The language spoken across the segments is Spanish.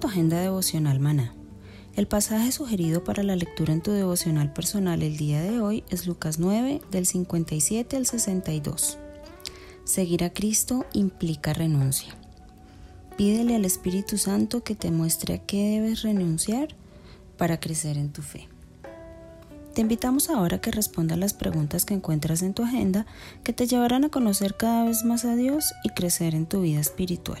Tu agenda devocional maná. El pasaje sugerido para la lectura en tu devocional personal el día de hoy es Lucas 9 del 57 al 62. Seguir a Cristo implica renuncia. Pídele al Espíritu Santo que te muestre a qué debes renunciar para crecer en tu fe. Te invitamos ahora a que respondas las preguntas que encuentras en tu agenda que te llevarán a conocer cada vez más a Dios y crecer en tu vida espiritual.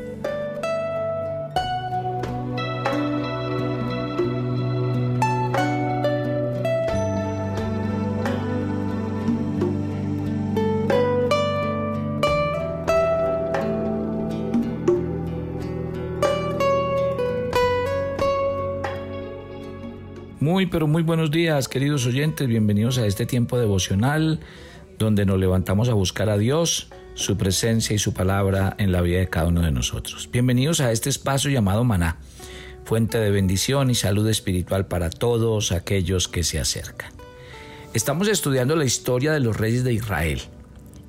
Muy, pero muy buenos días, queridos oyentes. Bienvenidos a este tiempo devocional donde nos levantamos a buscar a Dios, su presencia y su palabra en la vida de cada uno de nosotros. Bienvenidos a este espacio llamado Maná, fuente de bendición y salud espiritual para todos aquellos que se acercan. Estamos estudiando la historia de los reyes de Israel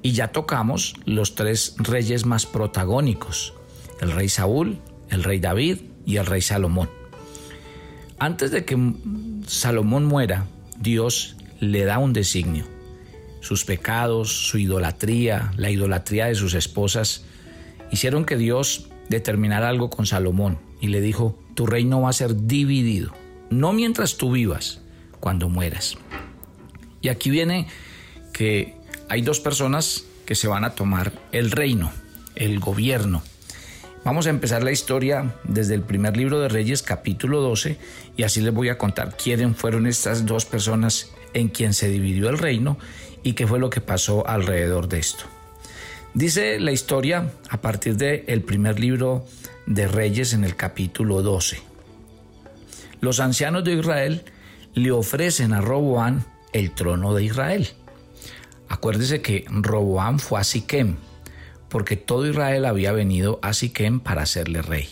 y ya tocamos los tres reyes más protagónicos, el rey Saúl, el rey David y el rey Salomón. Antes de que Salomón muera, Dios le da un designio. Sus pecados, su idolatría, la idolatría de sus esposas, hicieron que Dios determinara algo con Salomón y le dijo, tu reino va a ser dividido, no mientras tú vivas, cuando mueras. Y aquí viene que hay dos personas que se van a tomar el reino, el gobierno. Vamos a empezar la historia desde el primer libro de Reyes capítulo 12 y así les voy a contar quiénes fueron estas dos personas en quien se dividió el reino y qué fue lo que pasó alrededor de esto. Dice la historia a partir del el primer libro de Reyes en el capítulo 12. Los ancianos de Israel le ofrecen a Roboán el trono de Israel. Acuérdese que Roboán fue a Siquem, porque todo Israel había venido a Siquem para hacerle rey.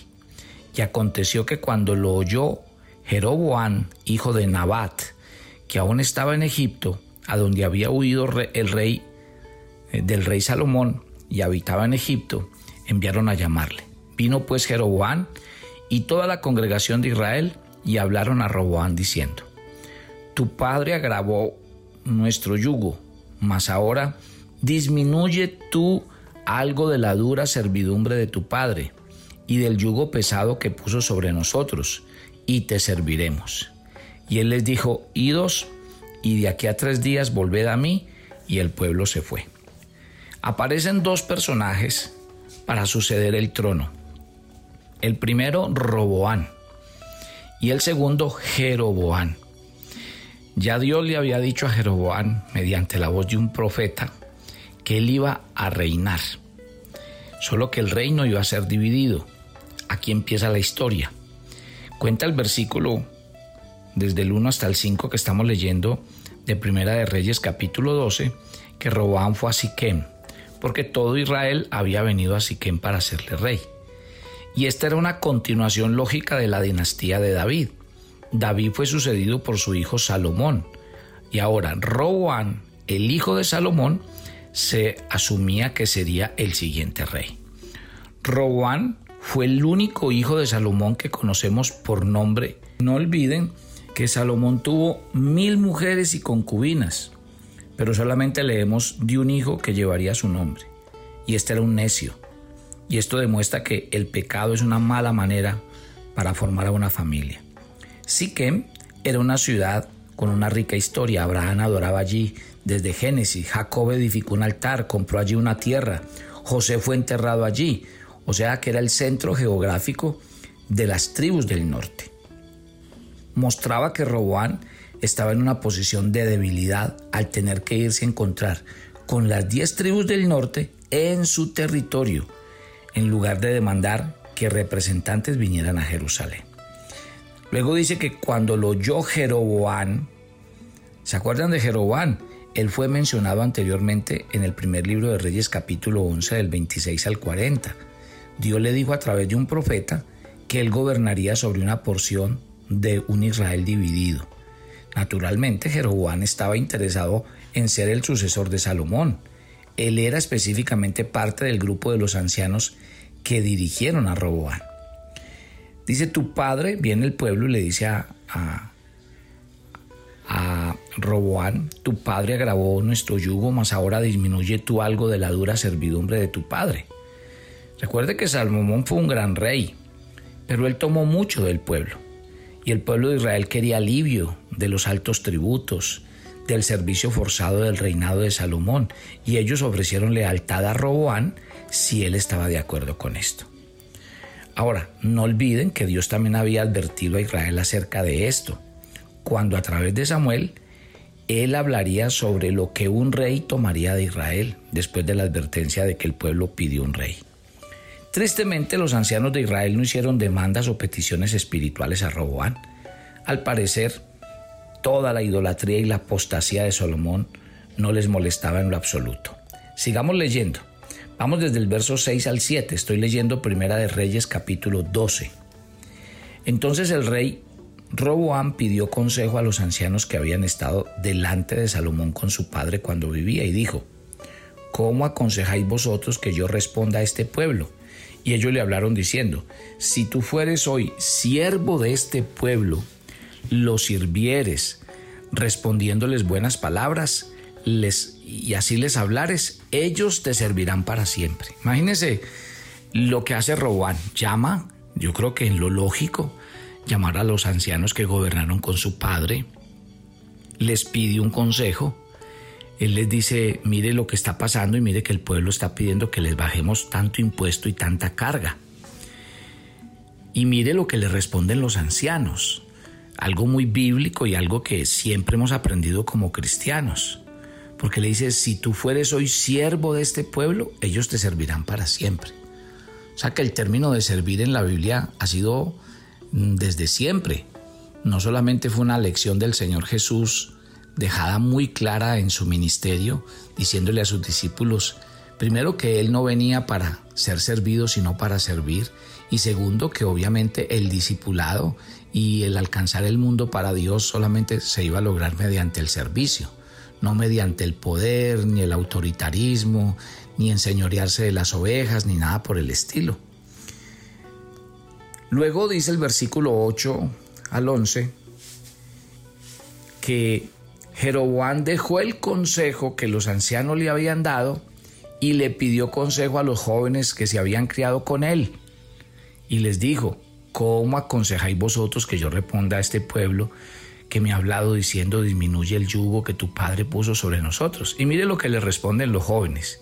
Y aconteció que cuando lo oyó Jeroboán, hijo de Nabat, que aún estaba en Egipto, a donde había huido el rey eh, del rey Salomón y habitaba en Egipto, enviaron a llamarle. Vino pues Jeroboán y toda la congregación de Israel y hablaron a Roboán diciendo, Tu padre agravó nuestro yugo, mas ahora disminuye tú algo de la dura servidumbre de tu Padre y del yugo pesado que puso sobre nosotros, y te serviremos. Y él les dijo, idos, y de aquí a tres días volved a mí, y el pueblo se fue. Aparecen dos personajes para suceder el trono. El primero, Roboán, y el segundo, Jeroboán. Ya Dios le había dicho a Jeroboán, mediante la voz de un profeta, que él iba a reinar. Solo que el reino iba a ser dividido. Aquí empieza la historia. Cuenta el versículo desde el 1 hasta el 5 que estamos leyendo de Primera de Reyes capítulo 12 que Roboam fue a Siquem, porque todo Israel había venido a Siquem para hacerle rey. Y esta era una continuación lógica de la dinastía de David. David fue sucedido por su hijo Salomón. Y ahora Roboam, el hijo de Salomón, se asumía que sería el siguiente rey. Roboán fue el único hijo de Salomón que conocemos por nombre. No olviden que Salomón tuvo mil mujeres y concubinas, pero solamente leemos de un hijo que llevaría su nombre. Y este era un necio. Y esto demuestra que el pecado es una mala manera para formar a una familia. Siquem era una ciudad con una rica historia. Abraham adoraba allí desde Génesis. Jacob edificó un altar, compró allí una tierra. José fue enterrado allí. O sea que era el centro geográfico de las tribus del norte. Mostraba que Roboán estaba en una posición de debilidad al tener que irse a encontrar con las diez tribus del norte en su territorio, en lugar de demandar que representantes vinieran a Jerusalén. Luego dice que cuando lo oyó Jeroboán, ¿se acuerdan de Jeroboán? Él fue mencionado anteriormente en el primer libro de Reyes capítulo 11 del 26 al 40. Dios le dijo a través de un profeta que él gobernaría sobre una porción de un Israel dividido. Naturalmente, Jeroboán estaba interesado en ser el sucesor de Salomón. Él era específicamente parte del grupo de los ancianos que dirigieron a Roboán. Dice, tu padre, viene el pueblo y le dice a, a Roboán, tu padre agravó nuestro yugo, mas ahora disminuye tú algo de la dura servidumbre de tu padre. Recuerde que Salomón fue un gran rey, pero él tomó mucho del pueblo. Y el pueblo de Israel quería alivio de los altos tributos, del servicio forzado del reinado de Salomón, y ellos ofrecieron lealtad a Roboán si él estaba de acuerdo con esto. Ahora, no olviden que Dios también había advertido a Israel acerca de esto, cuando a través de Samuel él hablaría sobre lo que un rey tomaría de Israel después de la advertencia de que el pueblo pidió un rey. Tristemente, los ancianos de Israel no hicieron demandas o peticiones espirituales a Roboán. Al parecer, toda la idolatría y la apostasía de Salomón no les molestaba en lo absoluto. Sigamos leyendo. Vamos desde el verso 6 al 7. Estoy leyendo Primera de Reyes capítulo 12. Entonces el rey Roboán pidió consejo a los ancianos que habían estado delante de Salomón con su padre cuando vivía y dijo, ¿Cómo aconsejáis vosotros que yo responda a este pueblo? Y ellos le hablaron diciendo, si tú fueres hoy siervo de este pueblo, lo sirvieres, respondiéndoles buenas palabras, les, y así les hablares, ellos te servirán para siempre. Imagínense lo que hace Robán, llama, yo creo que en lo lógico, llamar a los ancianos que gobernaron con su padre, les pide un consejo, él les dice, mire lo que está pasando y mire que el pueblo está pidiendo que les bajemos tanto impuesto y tanta carga. Y mire lo que le responden los ancianos, algo muy bíblico y algo que siempre hemos aprendido como cristianos porque le dice, si tú fueres hoy siervo de este pueblo, ellos te servirán para siempre. O sea que el término de servir en la Biblia ha sido desde siempre. No solamente fue una lección del Señor Jesús dejada muy clara en su ministerio, diciéndole a sus discípulos, primero que Él no venía para ser servido, sino para servir, y segundo que obviamente el discipulado y el alcanzar el mundo para Dios solamente se iba a lograr mediante el servicio no mediante el poder, ni el autoritarismo, ni enseñorearse de las ovejas, ni nada por el estilo. Luego dice el versículo 8 al 11 que Jeroboam dejó el consejo que los ancianos le habían dado y le pidió consejo a los jóvenes que se habían criado con él. Y les dijo, ¿cómo aconsejáis vosotros que yo responda a este pueblo que me ha hablado diciendo disminuye el yugo que tu padre puso sobre nosotros. Y mire lo que le responden los jóvenes.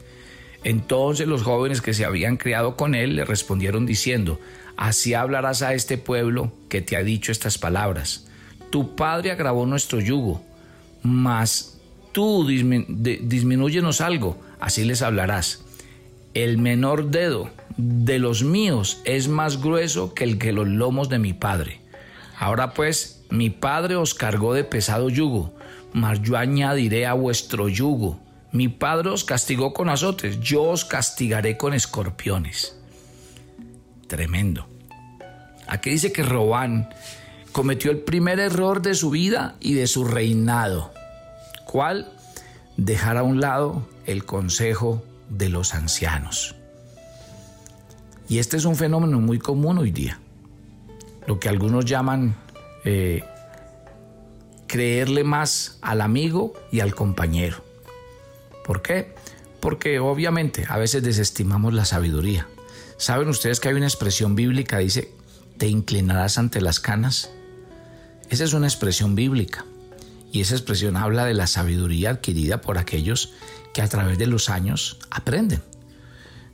Entonces los jóvenes que se habían criado con él le respondieron diciendo, así hablarás a este pueblo que te ha dicho estas palabras. Tu padre agravó nuestro yugo, mas tú disminúyenos algo, así les hablarás. El menor dedo de los míos es más grueso que el que los lomos de mi padre. Ahora pues, mi padre os cargó de pesado yugo, mas yo añadiré a vuestro yugo. Mi padre os castigó con azotes, yo os castigaré con escorpiones. Tremendo. Aquí dice que Robán cometió el primer error de su vida y de su reinado. ¿Cuál? Dejar a un lado el consejo de los ancianos. Y este es un fenómeno muy común hoy día. Lo que algunos llaman eh, creerle más al amigo y al compañero. ¿Por qué? Porque obviamente a veces desestimamos la sabiduría. ¿Saben ustedes que hay una expresión bíblica, dice, te inclinarás ante las canas? Esa es una expresión bíblica. Y esa expresión habla de la sabiduría adquirida por aquellos que a través de los años aprenden.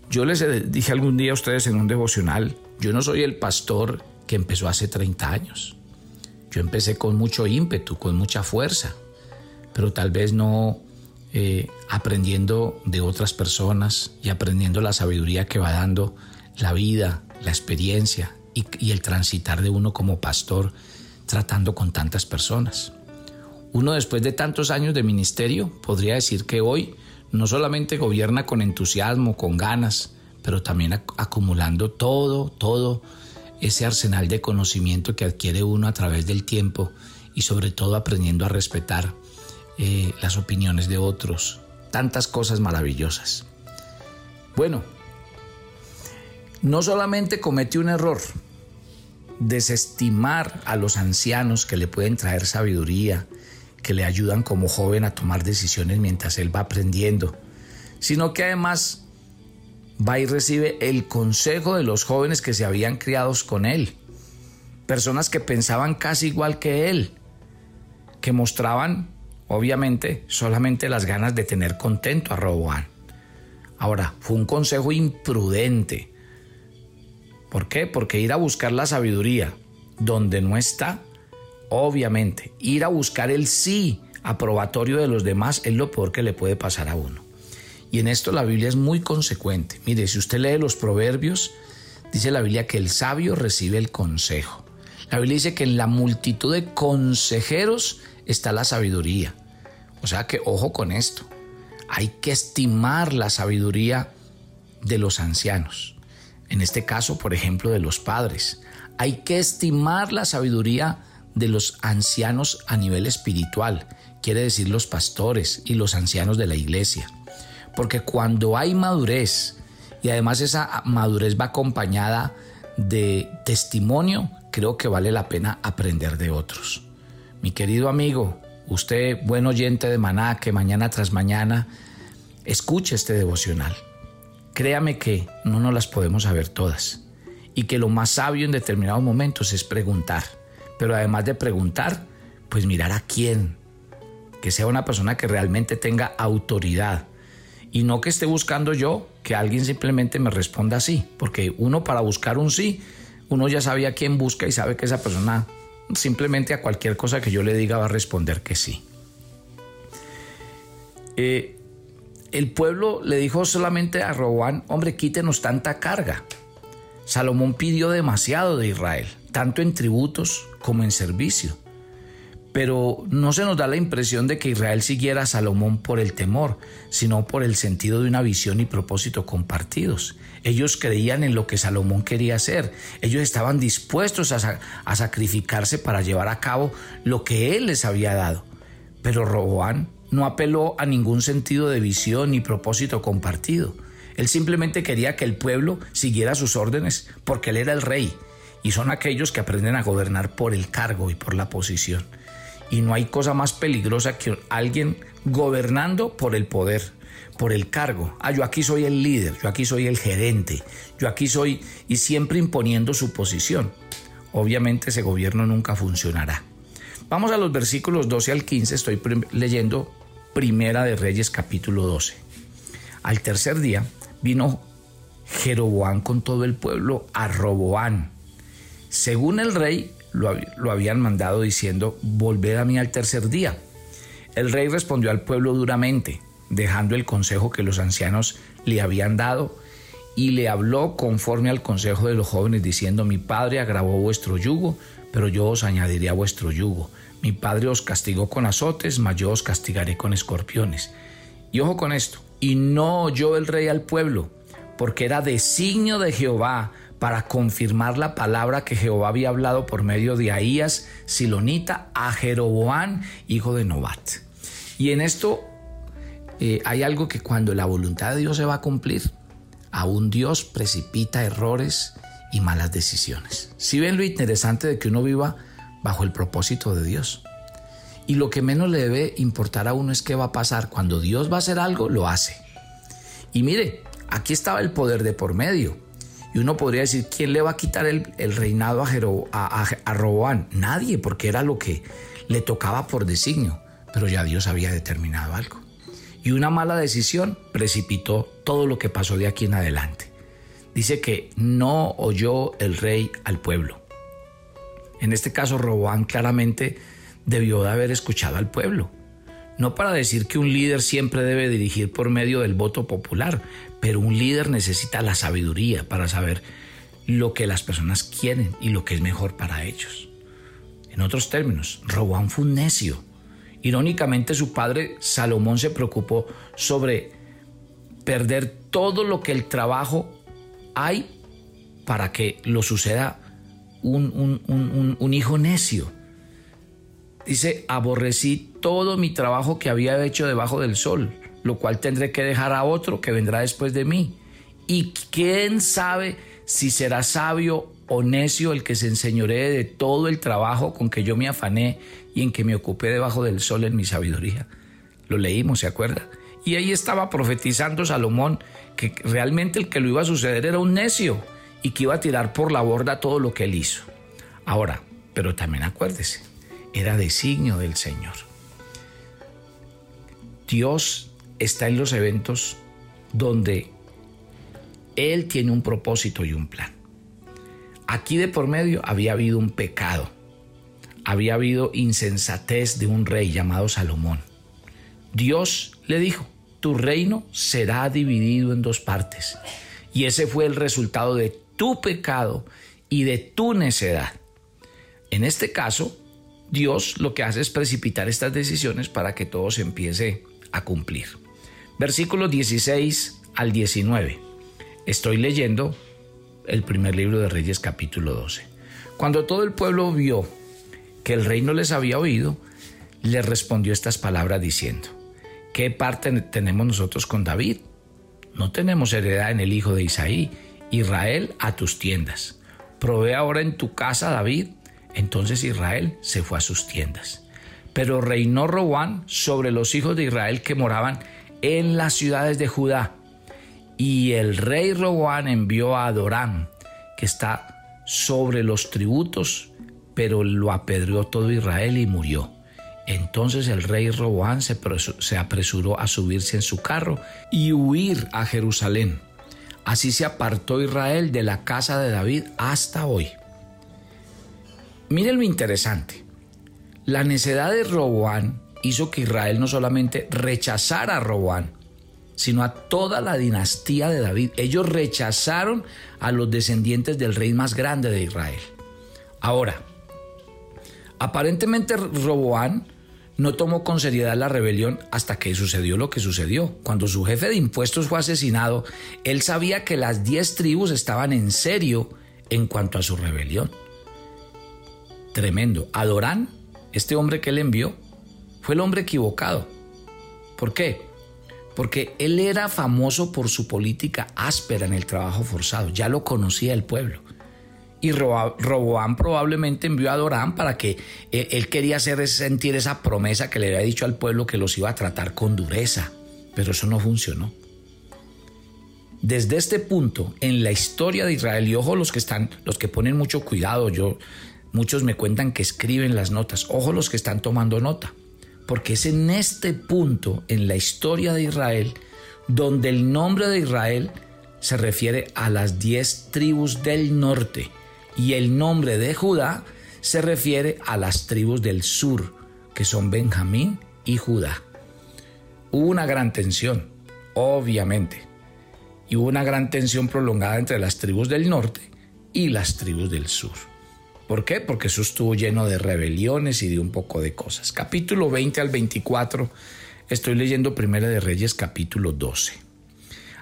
Yo les dije algún día a ustedes en un devocional, yo no soy el pastor que empezó hace 30 años. Yo empecé con mucho ímpetu, con mucha fuerza, pero tal vez no eh, aprendiendo de otras personas y aprendiendo la sabiduría que va dando la vida, la experiencia y, y el transitar de uno como pastor tratando con tantas personas. Uno después de tantos años de ministerio podría decir que hoy no solamente gobierna con entusiasmo, con ganas, pero también acumulando todo, todo ese arsenal de conocimiento que adquiere uno a través del tiempo y sobre todo aprendiendo a respetar eh, las opiniones de otros, tantas cosas maravillosas. Bueno, no solamente comete un error, desestimar a los ancianos que le pueden traer sabiduría, que le ayudan como joven a tomar decisiones mientras él va aprendiendo, sino que además va y recibe el consejo de los jóvenes que se habían criados con él, personas que pensaban casi igual que él, que mostraban, obviamente, solamente las ganas de tener contento a Roboán. Ahora, fue un consejo imprudente. ¿Por qué? Porque ir a buscar la sabiduría donde no está Obviamente, ir a buscar el sí aprobatorio de los demás es lo peor que le puede pasar a uno. Y en esto la Biblia es muy consecuente. Mire, si usted lee los proverbios, dice la Biblia que el sabio recibe el consejo. La Biblia dice que en la multitud de consejeros está la sabiduría. O sea que ojo con esto. Hay que estimar la sabiduría de los ancianos. En este caso, por ejemplo, de los padres. Hay que estimar la sabiduría de los ancianos a nivel espiritual, quiere decir los pastores y los ancianos de la iglesia. Porque cuando hay madurez, y además esa madurez va acompañada de testimonio, creo que vale la pena aprender de otros. Mi querido amigo, usted, buen oyente de Maná, que mañana tras mañana escuche este devocional. Créame que no nos las podemos saber todas y que lo más sabio en determinados momentos es preguntar pero además de preguntar, pues mirar a quién, que sea una persona que realmente tenga autoridad y no que esté buscando yo que alguien simplemente me responda sí, porque uno para buscar un sí, uno ya sabe a quién busca y sabe que esa persona simplemente a cualquier cosa que yo le diga va a responder que sí. Eh, el pueblo le dijo solamente a Robán, hombre, quítenos tanta carga. Salomón pidió demasiado de Israel, tanto en tributos como en servicio. Pero no se nos da la impresión de que Israel siguiera a Salomón por el temor, sino por el sentido de una visión y propósito compartidos. Ellos creían en lo que Salomón quería hacer. Ellos estaban dispuestos a, sacrificarse para llevar a cabo lo que él les había dado. Pero Roboán no apeló a ningún sentido de visión ni propósito compartido. Él simplemente quería que el pueblo siguiera sus órdenes porque él era el rey y son aquellos que aprenden a gobernar por el cargo y por la posición. Y no hay cosa más peligrosa que alguien gobernando por el poder, por el cargo. Ah, yo aquí soy el líder, yo aquí soy el gerente, yo aquí soy y siempre imponiendo su posición. Obviamente ese gobierno nunca funcionará. Vamos a los versículos 12 al 15, estoy leyendo Primera de Reyes capítulo 12. Al tercer día vino Jeroboán con todo el pueblo a Roboán. Según el rey, lo, lo habían mandado diciendo, volved a mí al tercer día. El rey respondió al pueblo duramente, dejando el consejo que los ancianos le habían dado, y le habló conforme al consejo de los jóvenes, diciendo, mi padre agravó vuestro yugo, pero yo os añadiré a vuestro yugo. Mi padre os castigó con azotes, mas yo os castigaré con escorpiones. Y ojo con esto, y no oyó el rey al pueblo, porque era designio de Jehová para confirmar la palabra que Jehová había hablado por medio de Ahías, Silonita, a Jeroboán, hijo de Nobat. Y en esto eh, hay algo que cuando la voluntad de Dios se va a cumplir, aún Dios precipita errores y malas decisiones. Si ven lo interesante de que uno viva bajo el propósito de Dios. Y lo que menos le debe importar a uno es qué va a pasar. Cuando Dios va a hacer algo, lo hace. Y mire, aquí estaba el poder de por medio. Y uno podría decir, ¿quién le va a quitar el, reinado a, a, a Roboán? Nadie, porque era lo que le tocaba por designio. Pero ya Dios había determinado algo. Y una mala decisión precipitó todo lo que pasó de aquí en adelante. Dice que no oyó el rey al pueblo. En este caso, Roboán claramente debió de haber escuchado al pueblo. No para decir que un líder siempre debe dirigir por medio del voto popular, pero un líder necesita la sabiduría para saber lo que las personas quieren y lo que es mejor para ellos. En otros términos, Roboán fue un necio. Irónicamente, su padre Salomón se preocupó sobre perder todo lo que el trabajo hay para que lo suceda un, un hijo necio. Dice, aborrecí todo mi trabajo que había hecho debajo del sol, lo cual tendré que dejar a otro que vendrá después de mí. Y quién sabe si será sabio o necio el que se enseñoree de todo el trabajo con que yo me afané y en que me ocupé debajo del sol en mi sabiduría. Lo leímos, ¿se acuerda? Y ahí estaba profetizando Salomón que realmente el que lo iba a suceder era un necio y que iba a tirar por la borda todo lo que él hizo. Ahora, pero también acuérdese, era designio del Señor. Dios está en los eventos donde Él tiene un propósito y un plan. Aquí de por medio había habido un pecado, había habido insensatez de un rey llamado Salomón. Dios le dijo, tu reino será dividido en dos partes. Y ese fue el resultado de tu pecado y de tu necedad. En este caso, Dios lo que hace es precipitar estas decisiones para que todo se empiece a cumplir. Versículos 16 al 19. Estoy leyendo el primer libro de Reyes capítulo 12. Cuando todo el pueblo vio que el rey no les había oído, le respondió estas palabras diciendo, ¿qué parte tenemos nosotros con David? No tenemos heredad en el hijo de Isaí, Israel a tus tiendas. Provee ahora en tu casa, David, entonces Israel se fue a sus tiendas. Pero reinó Robán sobre los hijos de Israel que moraban en las ciudades de Judá. Y el rey Roboán envió a Adorán, que está sobre los tributos, pero lo apedreó todo Israel y murió. Entonces el rey Roboán se, se apresuró a subirse en su carro y huir a Jerusalén. Así se apartó Israel de la casa de David hasta hoy. Miren lo interesante. La necedad de Roboán hizo que Israel no solamente rechazara a Roboán, sino a toda la dinastía de David. Ellos rechazaron a los descendientes del rey más grande de Israel. Ahora, aparentemente Roboán no tomó con seriedad la rebelión hasta que sucedió lo que sucedió. Cuando su jefe de impuestos fue asesinado, él sabía que las diez tribus estaban en serio en cuanto a su rebelión tremendo. Adorán, este hombre que él envió, fue el hombre equivocado. ¿Por qué? Porque él era famoso por su política áspera en el trabajo forzado, ya lo conocía el pueblo. Y Roboán probablemente envió a Adorán para que eh, él quería hacer sentir esa promesa que le había dicho al pueblo que los iba a tratar con dureza, pero eso no funcionó. Desde este punto en la historia de Israel, y ojo los que están, los que ponen mucho cuidado, yo Muchos me cuentan que escriben las notas. Ojo los que están tomando nota. Porque es en este punto en la historia de Israel donde el nombre de Israel se refiere a las diez tribus del norte y el nombre de Judá se refiere a las tribus del sur, que son Benjamín y Judá. Hubo una gran tensión, obviamente, y hubo una gran tensión prolongada entre las tribus del norte y las tribus del sur. ¿Por qué? Porque eso estuvo lleno de rebeliones y de un poco de cosas. Capítulo 20 al 24, estoy leyendo Primera de Reyes capítulo 12.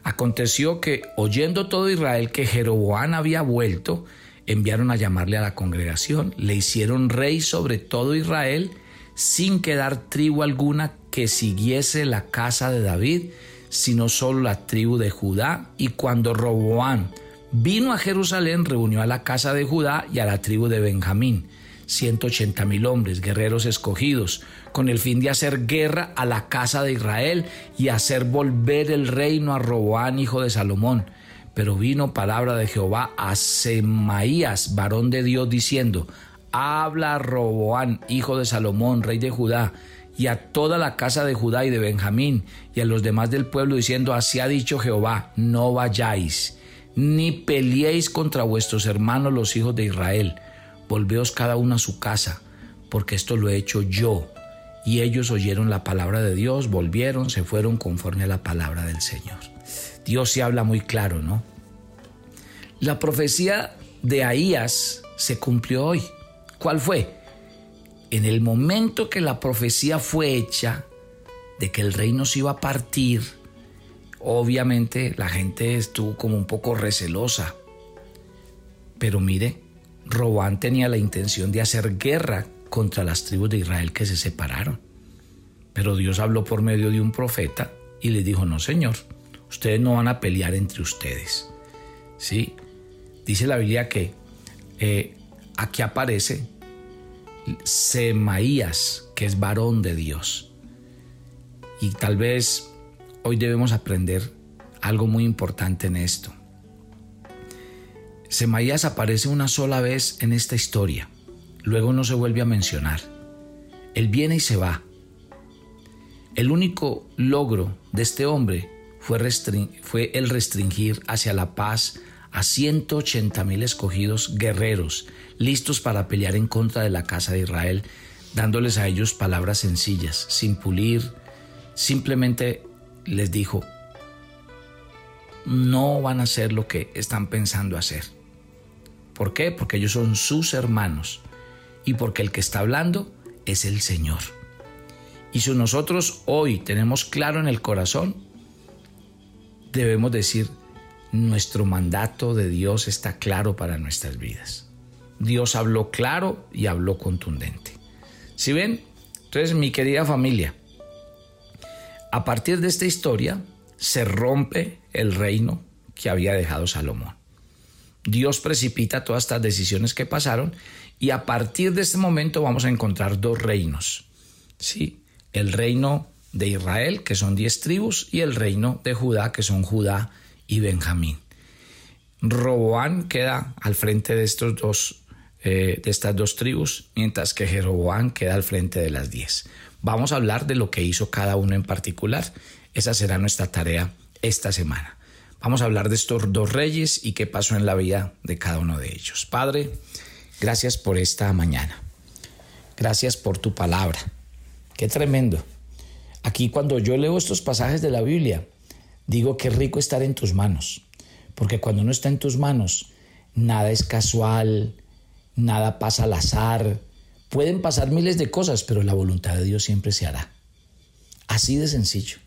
Aconteció que, oyendo todo Israel que Jeroboán había vuelto, enviaron a llamarle a la congregación, le hicieron rey sobre todo Israel, sin quedar tribu alguna que siguiese la casa de David, sino solo la tribu de Judá. Y cuando Roboán vino a Jerusalén, reunió a la casa de Judá y a la tribu de Benjamín, 180 mil hombres, guerreros escogidos, con el fin de hacer guerra a la casa de Israel y hacer volver el reino a Roboán, hijo de Salomón. Pero vino palabra de Jehová a Semaías, varón de Dios, diciendo, Habla a Roboán, hijo de Salomón, rey de Judá, y a toda la casa de Judá y de Benjamín, y a los demás del pueblo, diciendo, Así ha dicho Jehová, no vayáis, ni peleéis contra vuestros hermanos los hijos de Israel, volveos cada uno a su casa, porque esto lo he hecho yo. Y ellos oyeron la palabra de Dios, volvieron, se fueron conforme a la palabra del Señor. Dios se habla muy claro, ¿no? La profecía de Ahías se cumplió hoy. ¿Cuál fue? En el momento que la profecía fue hecha de que el reino se iba a partir, obviamente la gente estuvo como un poco recelosa. Pero mire, Robán tenía la intención de hacer guerra contra las tribus de Israel que se separaron. Pero Dios habló por medio de un profeta y le dijo, no señor, ustedes no van a pelear entre ustedes. ¿Sí? Dice la Biblia que eh, aquí aparece Semaías, que es varón de Dios. Y tal vez hoy debemos aprender algo muy importante en esto. Semaías aparece una sola vez en esta historia, luego no se vuelve a mencionar. Él viene y se va. El único logro de este hombre fue, fue el restringir hacia la paz a 180 mil escogidos guerreros, listos para pelear en contra de la casa de Israel, dándoles a ellos palabras sencillas, sin pulir, simplemente les dijo, no van a hacer lo que están pensando hacer. ¿Por qué? Porque ellos son sus hermanos y porque el que está hablando es el Señor. Y si nosotros hoy tenemos claro en el corazón, debemos decir, nuestro mandato de Dios está claro para nuestras vidas. Dios habló claro y habló contundente. Si ven, entonces mi querida familia, a partir de esta historia se rompe el reino que había dejado Salomón. Dios precipita todas estas decisiones que pasaron y a partir de este momento vamos a encontrar dos reinos. ¿sí? El reino de Israel, que son diez tribus, y el reino de Judá, que son Judá y Benjamín. Roboán queda al frente de, estos dos, eh, de estas dos tribus, mientras que Jeroboán queda al frente de las diez. Vamos a hablar de lo que hizo cada uno en particular. Esa será nuestra tarea esta semana. Vamos a hablar de estos dos reyes y qué pasó en la vida de cada uno de ellos. Padre, gracias por esta mañana. Gracias por tu palabra. Qué tremendo. Aquí cuando yo leo estos pasajes de la Biblia, Digo que rico estar en tus manos, porque cuando no está en tus manos, nada es casual, nada pasa al azar. Pueden pasar miles de cosas, pero la voluntad de Dios siempre se hará. Así de sencillo.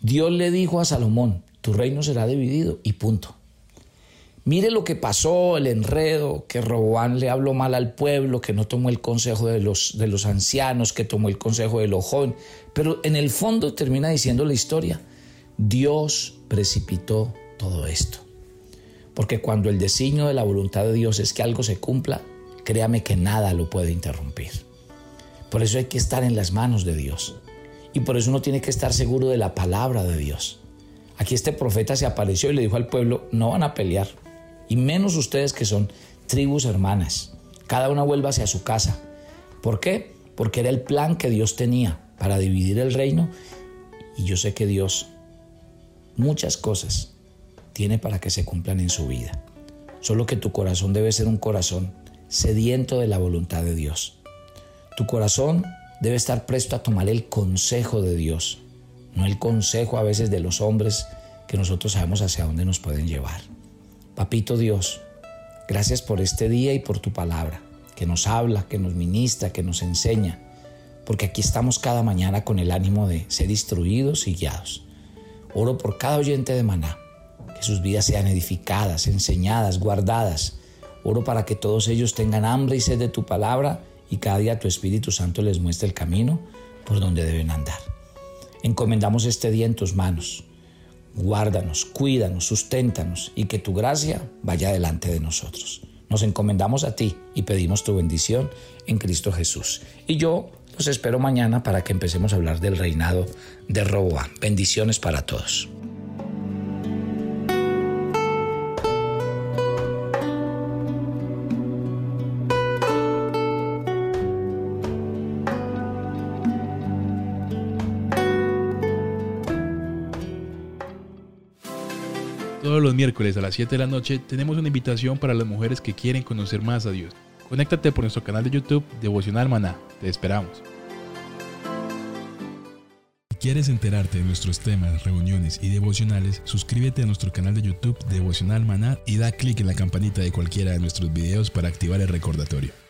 Dios le dijo a Salomón, tu reino será dividido y punto. Mire lo que pasó, el enredo, que Roboán le habló mal al pueblo, que no tomó el consejo de los, de los ancianos, que tomó el consejo de los jóvenes, pero en el fondo termina diciendo la historia Dios precipitó todo esto. Porque cuando el designio de la voluntad de Dios es que algo se cumpla, créame que nada lo puede interrumpir. Por eso hay que estar en las manos de Dios. Y por eso uno tiene que estar seguro de la palabra de Dios. Aquí este profeta se apareció y le dijo al pueblo, no van a pelear. Y menos ustedes que son tribus hermanas. Cada una vuelva hacia su casa. ¿Por qué? Porque era el plan que Dios tenía para dividir el reino. Y yo sé que Dios muchas cosas tiene para que se cumplan en su vida. Solo que tu corazón debe ser un corazón sediento de la voluntad de Dios. Tu corazón debe estar presto a tomar el consejo de Dios, no el consejo a veces de los hombres que nosotros sabemos hacia dónde nos pueden llevar. Papito Dios, gracias por este día y por tu palabra, que nos habla, que nos ministra, que nos enseña, porque aquí estamos cada mañana con el ánimo de ser instruidos y guiados. Oro por cada oyente de Maná, que sus vidas sean edificadas, enseñadas, guardadas. Oro para que todos ellos tengan hambre y sed de tu palabra y cada día tu Espíritu Santo les muestre el camino por donde deben andar. Encomendamos este día en tus manos, guárdanos, cuídanos, susténtanos y que tu gracia vaya delante de nosotros. Nos encomendamos a ti y pedimos tu bendición en Cristo Jesús. Y yo los espero mañana para que empecemos a hablar del reinado de Roboam. Bendiciones para todos. Miércoles a las 7 de la noche tenemos una invitación para las mujeres que quieren conocer más a Dios. Conéctate por nuestro canal de YouTube Devocional Maná. Te esperamos. Si quieres enterarte de nuestros temas, reuniones y devocionales, suscríbete a nuestro canal de YouTube Devocional Maná y da clic en la campanita de cualquiera de nuestros videos para activar el recordatorio.